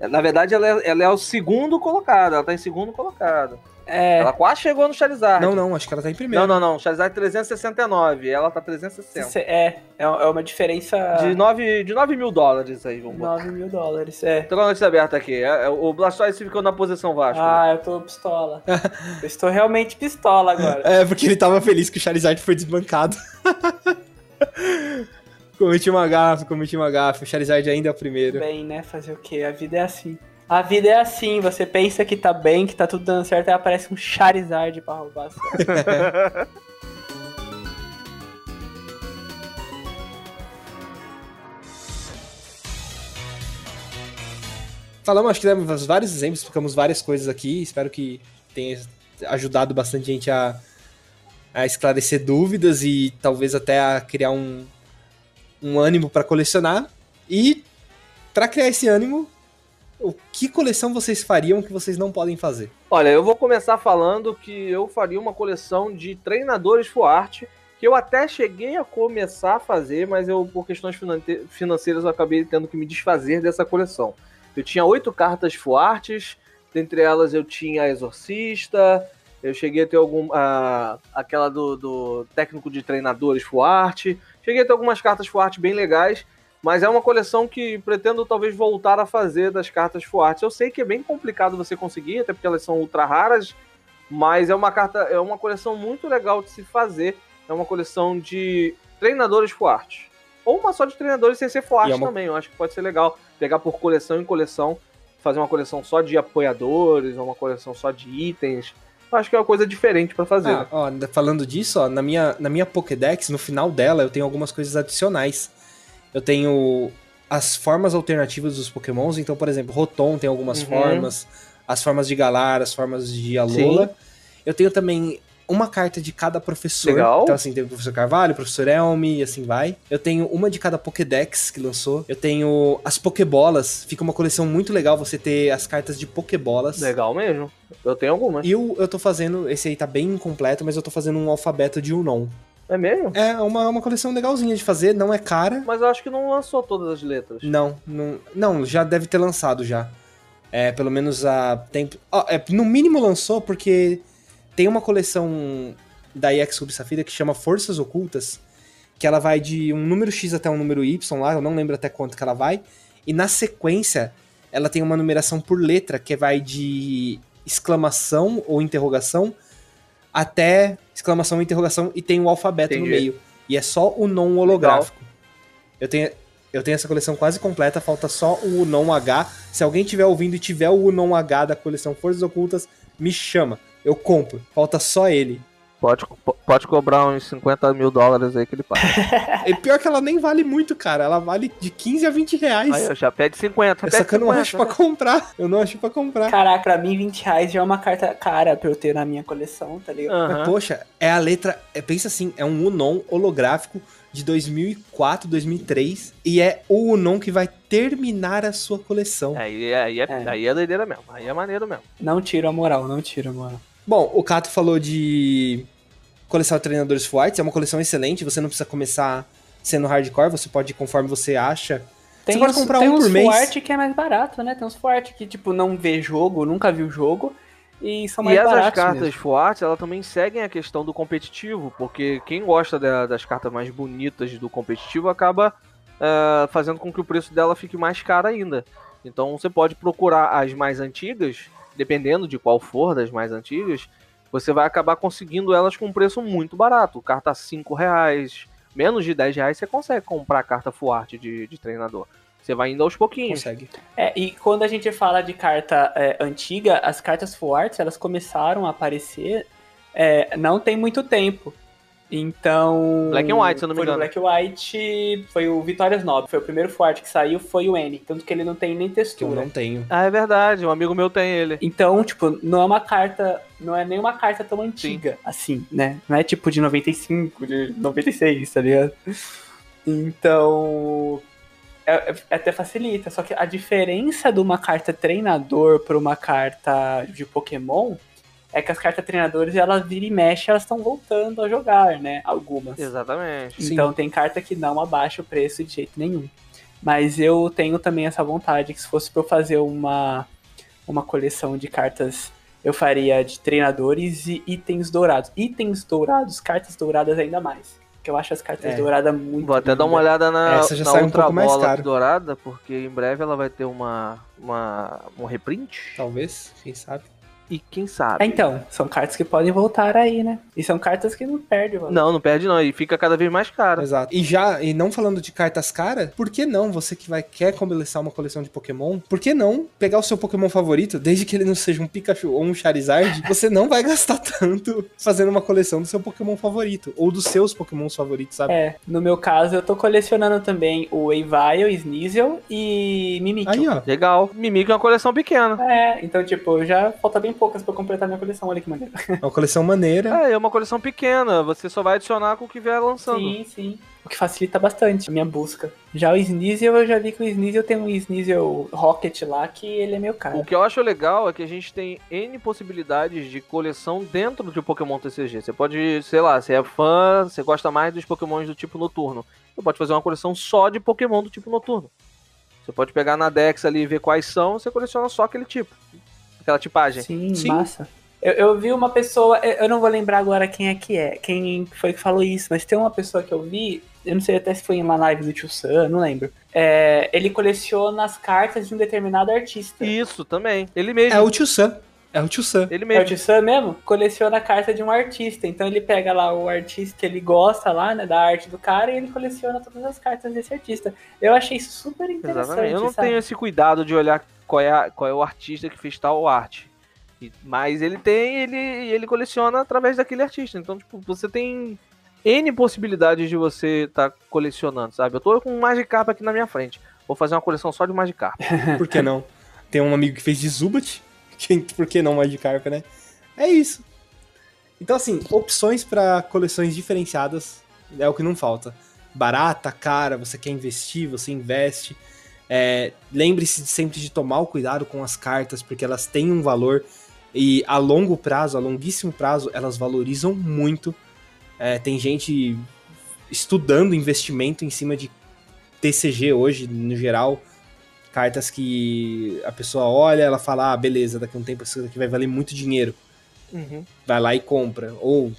É, Na verdade, ela é, ela é o segundo colocado, ela tá em segundo colocado. É, Ela quase chegou no Charizard. Não, não, acho que ela tá em primeiro. Não, não, não. Charizard 369, ela tá 360. se- é, é é uma diferença De 9, de 9 mil dólares aí, vamos botar. 9 mil dólares. É. Tô com a notícia aberta aqui. É, é, o Blastoise ficou na posição Vasco. Ah, eu tô pistola. (laughs) eu estou realmente pistola agora. É, porque ele tava feliz que o Charizard foi desbancado. (laughs) cometi uma gafe, cometi uma gafe. O Charizard ainda é o primeiro. Bem, né? Fazer o quê? A vida é assim. A vida é assim, você pensa que tá bem, que tá tudo dando certo, aí aparece um Charizard pra roubar. (laughs) Falamos, acho que demos vários exemplos, explicamos várias coisas aqui. Espero que tenha ajudado bastante gente a, a esclarecer dúvidas e talvez até a criar um, um ânimo para colecionar. E para criar esse ânimo, o que coleção vocês fariam que vocês não podem fazer? Olha, eu vou começar falando que eu faria uma coleção de treinadores Fuart, que eu até cheguei a começar a fazer, mas eu, por questões financeiras, eu acabei tendo que me desfazer dessa coleção. Eu tinha oito cartas Fuartes, dentre elas eu tinha a Exorcista, eu cheguei a ter algum, a- aquela do, do técnico de treinadores Fuarte, cheguei a ter algumas cartas Fuarte bem legais, mas é uma coleção que pretendo talvez voltar a fazer das cartas Fuartes. Eu sei que é bem complicado você conseguir, até porque elas são ultra raras, mas é uma carta, é uma coleção muito legal de se fazer. É uma coleção de treinadores Fuartes. Ou uma só de treinadores sem ser Fuartes E é uma- também. Eu acho que pode ser legal pegar por coleção em coleção, fazer uma coleção só de apoiadores, ou uma coleção só de itens. Eu acho que é uma coisa diferente pra fazer. Ah, ó, falando disso, ó, na minha, na minha Pokédex, no final dela, eu tenho algumas coisas adicionais. Eu tenho as formas alternativas dos Pokémons. Então, por exemplo, Rotom tem algumas Uhum. formas, as formas de Galar, as formas de Alola. Eu tenho também uma carta de cada professor. Legal. Então, assim, tem o professor Carvalho, o professor Elmi e assim vai. Eu tenho uma de cada Pokédex que lançou. Eu tenho as Pokébolas. Fica uma coleção muito legal você ter as cartas de Pokébolas. Legal mesmo. Eu tenho algumas. E eu, eu tô fazendo, esse aí tá bem incompleto, mas eu tô fazendo um alfabeto de Unon. É mesmo? É uma, uma coleção legalzinha de fazer, não é cara. Mas eu acho que não lançou todas as letras. Não, não, não já deve ter lançado já. É, pelo menos a tempo. ó, é, no mínimo lançou porque tem uma coleção da EX Ruby Safira que chama Forças Ocultas, que ela vai de um número X até um número Y lá, eu não lembro até quanto que ela vai. E na sequência, ela tem uma numeração por letra que vai de exclamação ou interrogação até exclamação interrogação e tem o alfabeto Entendi. no meio. E é só o non holográfico. Eu tenho, eu tenho essa coleção quase completa, falta só o non H. Se alguém estiver ouvindo e tiver o non H da coleção Forças Ocultas, me chama. Eu compro. Falta só ele. Pode, pode cobrar uns 50 mil dólares aí que ele paga. (laughs) E pior que ela nem vale muito, cara. Ela vale de 15 a 20 reais. aí eu já pede 50. Essa que eu não 50, acho pra né? comprar. Eu não acho pra comprar. Caraca, pra mim 20 reais já é uma carta cara pra eu ter na minha coleção, tá ligado? Aham. Mas, poxa, é a letra. É, pensa assim, é um Unon holográfico de 2004, 2003. E é o Unon que vai terminar a sua coleção. Aí, aí, é, É. aí é doideira mesmo. Aí é maneiro mesmo. Não tiro a moral, não tiro a moral. Bom, o Cato falou de coleção de treinadores fortes. É uma coleção excelente. Você não precisa começar sendo hardcore. Você pode ir conforme você acha. Você pode uns- comprar tem um uns por mês. forte que é mais barato, né? Tem uns forte que, tipo, não vê jogo, nunca viu jogo. E são mais E essas baratos cartas mesmo. fortes, elas também seguem a questão do competitivo, porque quem gosta da- das cartas mais bonitas do competitivo acaba eh, fazendo com que o preço dela fique mais caro ainda. Então você pode procurar as mais antigas, dependendo de qual for das mais antigas, você vai acabar conseguindo elas com um preço muito barato. Carta 5 reais, menos de 10 reais você consegue comprar carta fuarte de, de treinador. Você vai indo aos pouquinhos. Consegue. É, e quando a gente fala de carta é, antiga, as cartas Full Arts, elas começaram a aparecer é, não tem muito tempo. Então. Black and White, se eu não me foi no engano. Black and White, foi o Vitórias 9. Foi o primeiro forte que saiu, foi o N. Tanto que ele não tem nem Que eu textura. não tenho. Ah, é verdade, um amigo meu tem ele. Então, tipo, não é uma carta. Não é nenhuma carta tão antiga assim, né? Não é tipo de 95, de 96, tá ligado? Então. é- é- até facilita. Só que a diferença de uma carta treinador pra uma carta de Pokémon é que as cartas treinadores, elas viram e mexem, elas estão voltando a jogar, né? Algumas. Exatamente. Sim. Então tem carta que não abaixa o preço de jeito nenhum. Mas eu tenho também essa vontade que se fosse pra eu fazer uma, uma coleção de cartas, eu faria de treinadores e itens dourados. Itens dourados, cartas douradas ainda mais. Porque eu acho as cartas É. douradas muito Vou até dar uma lindas. olhada na, Essa já na sai um outra pouco mais bola dourada, porque em breve ela vai ter uma, uma um reprint. Talvez, quem sabe. E quem sabe? É, então, são cartas que podem voltar aí, né? E são cartas que não perdem, mano. Não, não perde não, e fica cada vez mais caro. Exato. E já, e não falando de cartas caras, por que não, você que vai quer começar uma coleção de Pokémon, por que não pegar o seu Pokémon favorito, desde que ele não seja um Pikachu ou um Charizard, (laughs) você não vai gastar tanto fazendo uma coleção do seu Pokémon favorito, ou dos seus Pokémons favoritos, sabe? É, no meu caso, eu tô colecionando também o Weavile, Sneasel e Mimikyu. Aí, ó. Legal. Mimic é uma coleção pequena. É, então, tipo, já falta bem poucas pra eu completar minha coleção. Olha que maneiro. É uma coleção maneira. É, é uma coleção pequena. Você só vai adicionar com o que vier lançando. Sim, sim. O que facilita bastante a minha busca. Já o Sneasel, eu já vi que o Sneasel tem um Sneasel Rocket lá que ele é meio caro. O que eu acho legal é que a gente tem N possibilidades de coleção dentro de Pokémon TCG. Você pode, sei lá, você é fã, você gosta mais dos Pokémons do tipo noturno. Você pode fazer uma coleção só de Pokémon do tipo noturno. Você pode pegar na Dex ali e ver quais são, você coleciona só aquele tipo. Aquela tipagem. Sim, Sim. massa. Eu, eu vi uma pessoa, eu não vou lembrar agora quem é que é, quem foi que falou isso, mas tem uma pessoa que eu vi, eu não sei até se foi em uma live do Tio Sam, não lembro. É, ele coleciona as cartas de um determinado artista. Isso também. Ele mesmo. É o Tio Sam. É o Tio Sam. Ele É o mesmo. Tio Sam mesmo? Coleciona a carta de um artista. Então ele pega lá o artista que ele gosta lá, né, da arte do cara, e ele coleciona todas as cartas desse artista. Eu achei isso super interessante. Exatamente. Eu não sabe? tenho esse cuidado de olhar qual é, a- qual é o artista que fez tal arte. E- Mas ele tem, ele, ele coleciona através daquele artista. Então, tipo, você tem N possibilidades de você estar colecionando, sabe? Eu tô com um Magikarp aqui na minha frente. Vou fazer uma coleção só de Magikarp. (laughs) Por que não? Tem um amigo que fez de Zubat. (laughs) Por que não Magikarp, né? É isso. Então, assim, opções para coleções diferenciadas é o que não falta. Barata, cara, você quer investir, você investe. É, Lembre-se sempre de tomar o cuidado com as cartas, porque elas têm um valor e a longo prazo, a longuíssimo prazo, elas valorizam muito. É, tem gente estudando investimento em cima de TCG hoje, no geral. Cartas que a pessoa olha, ela fala, ah, beleza, daqui a um tempo isso aqui vai valer muito dinheiro. Vai lá e compra. Ou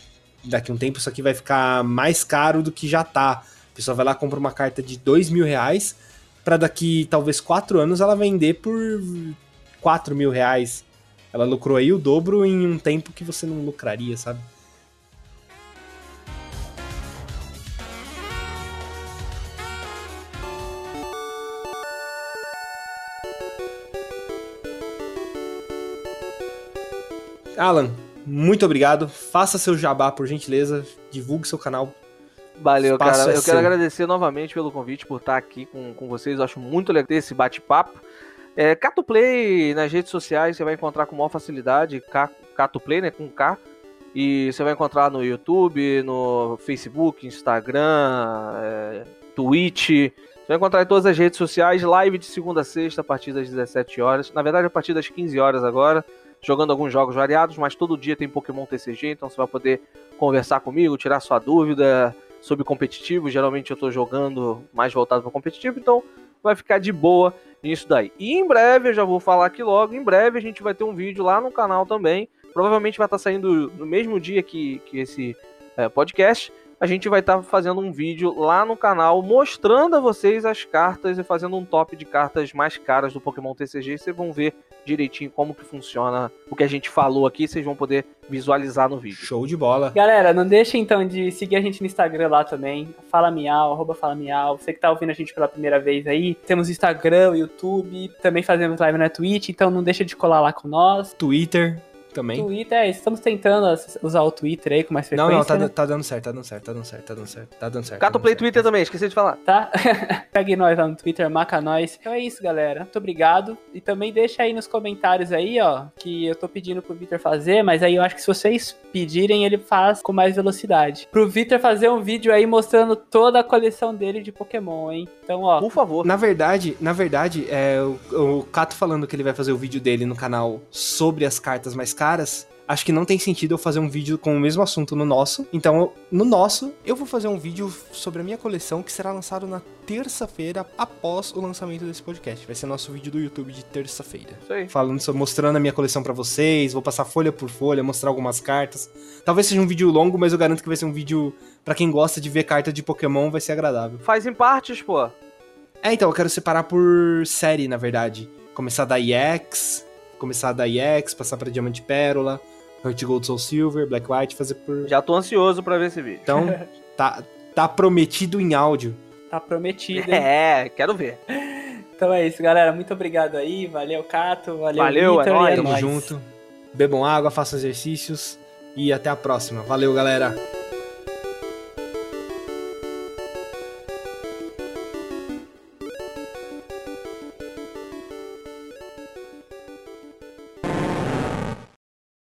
daqui a um tempo isso aqui vai ficar mais caro do que já tá. A pessoa vai lá e compra uma carta de dois mil reais pra daqui talvez quatro anos ela vender por quatro mil reais. Ela lucrou aí o dobro em um tempo que você não lucraria, sabe? Alan, muito obrigado. Faça seu jabá, por gentileza. Divulgue seu canal. Valeu, Espaço cara. é eu quero agradecer novamente pelo convite, por estar aqui com, com vocês. Eu acho muito legal ter esse bate-papo. É, Cato Play nas redes sociais você vai encontrar com maior facilidade. Ca- Cato Play, né? Com K. E você vai encontrar no YouTube, no Facebook, Instagram, é, Twitch. Você vai encontrar em todas as redes sociais. Live de segunda a sexta, a partir das 17 horas. Na verdade, a partir das 15 horas agora. Jogando alguns jogos variados, mas todo dia tem Pokémon TCG, então você vai poder conversar comigo, tirar sua dúvida, sobre competitivo. Geralmente eu tô jogando mais voltado para competitivo, então vai ficar de boa nisso daí. E em breve, eu já vou falar aqui logo, em breve a gente vai ter um vídeo lá no canal também. Provavelmente vai estar saindo no mesmo dia que, que esse é, podcast. A gente vai estar fazendo um vídeo lá no canal mostrando a vocês as cartas e fazendo um top de cartas mais caras do Pokémon TCG. Vocês vão ver direitinho como que funciona o que a gente falou aqui. Vocês vão poder visualizar no vídeo. Show de bola. Galera, não deixe então de seguir a gente no Instagram lá também. Fala Miau, arroba Fala Miau. Você que tá ouvindo a gente pela primeira vez aí. Temos Instagram, YouTube, também fazemos live na Twitch, então não deixa de colar lá com nós. Twitter. Também. Twitter, é, estamos tentando usar o Twitter aí com mais frequência. Não, não, tá, né? tá dando certo, tá dando certo, tá dando certo, tá dando certo, tá dando certo. Cato tá Play dando Twitter certo. também, esqueci de falar. tá? (laughs) Pegue nós lá no Twitter, marca nós. Então é isso, galera. Muito obrigado. E também deixa aí nos comentários aí, ó, que eu tô pedindo pro Victor fazer, mas aí eu acho que se vocês pedirem, ele faz com mais velocidade. Pro Victor fazer um vídeo aí mostrando toda a coleção dele de Pokémon, hein? Então, ó, Por favor. Na verdade, na verdade, é, o, o Cato falando que ele vai fazer o vídeo dele no canal sobre as cartas mais caras, acho que não tem sentido eu fazer um vídeo com o mesmo assunto no nosso. Então, eu- no nosso, eu vou fazer um vídeo sobre a minha coleção que será lançado na terça-feira após o lançamento desse podcast. Vai ser nosso vídeo do YouTube de terça-feira. Isso aí. Falando sobre, mostrando a minha coleção pra vocês, vou passar folha por folha, mostrar algumas cartas. Talvez seja um vídeo longo, mas eu garanto que vai ser um vídeo pra quem gosta de ver carta de Pokémon, vai ser agradável. Faz em partes, pô. É, então, eu quero separar por série, na verdade. Começar da EX, começar da EX, passar pra Diamante Pérola, Heart Gold Soul Silver, Black White, fazer por. Já tô ansioso pra ver esse vídeo. Então, (laughs) tá, tá prometido em áudio. tá prometido, hein? É, quero ver. Então é isso, galera. Muito obrigado aí. Valeu, Cato. Valeu, Valeu, Victor, é nóis. e Tamo nóis. junto. Bebam água, façam exercícios e até a próxima. Valeu, galera.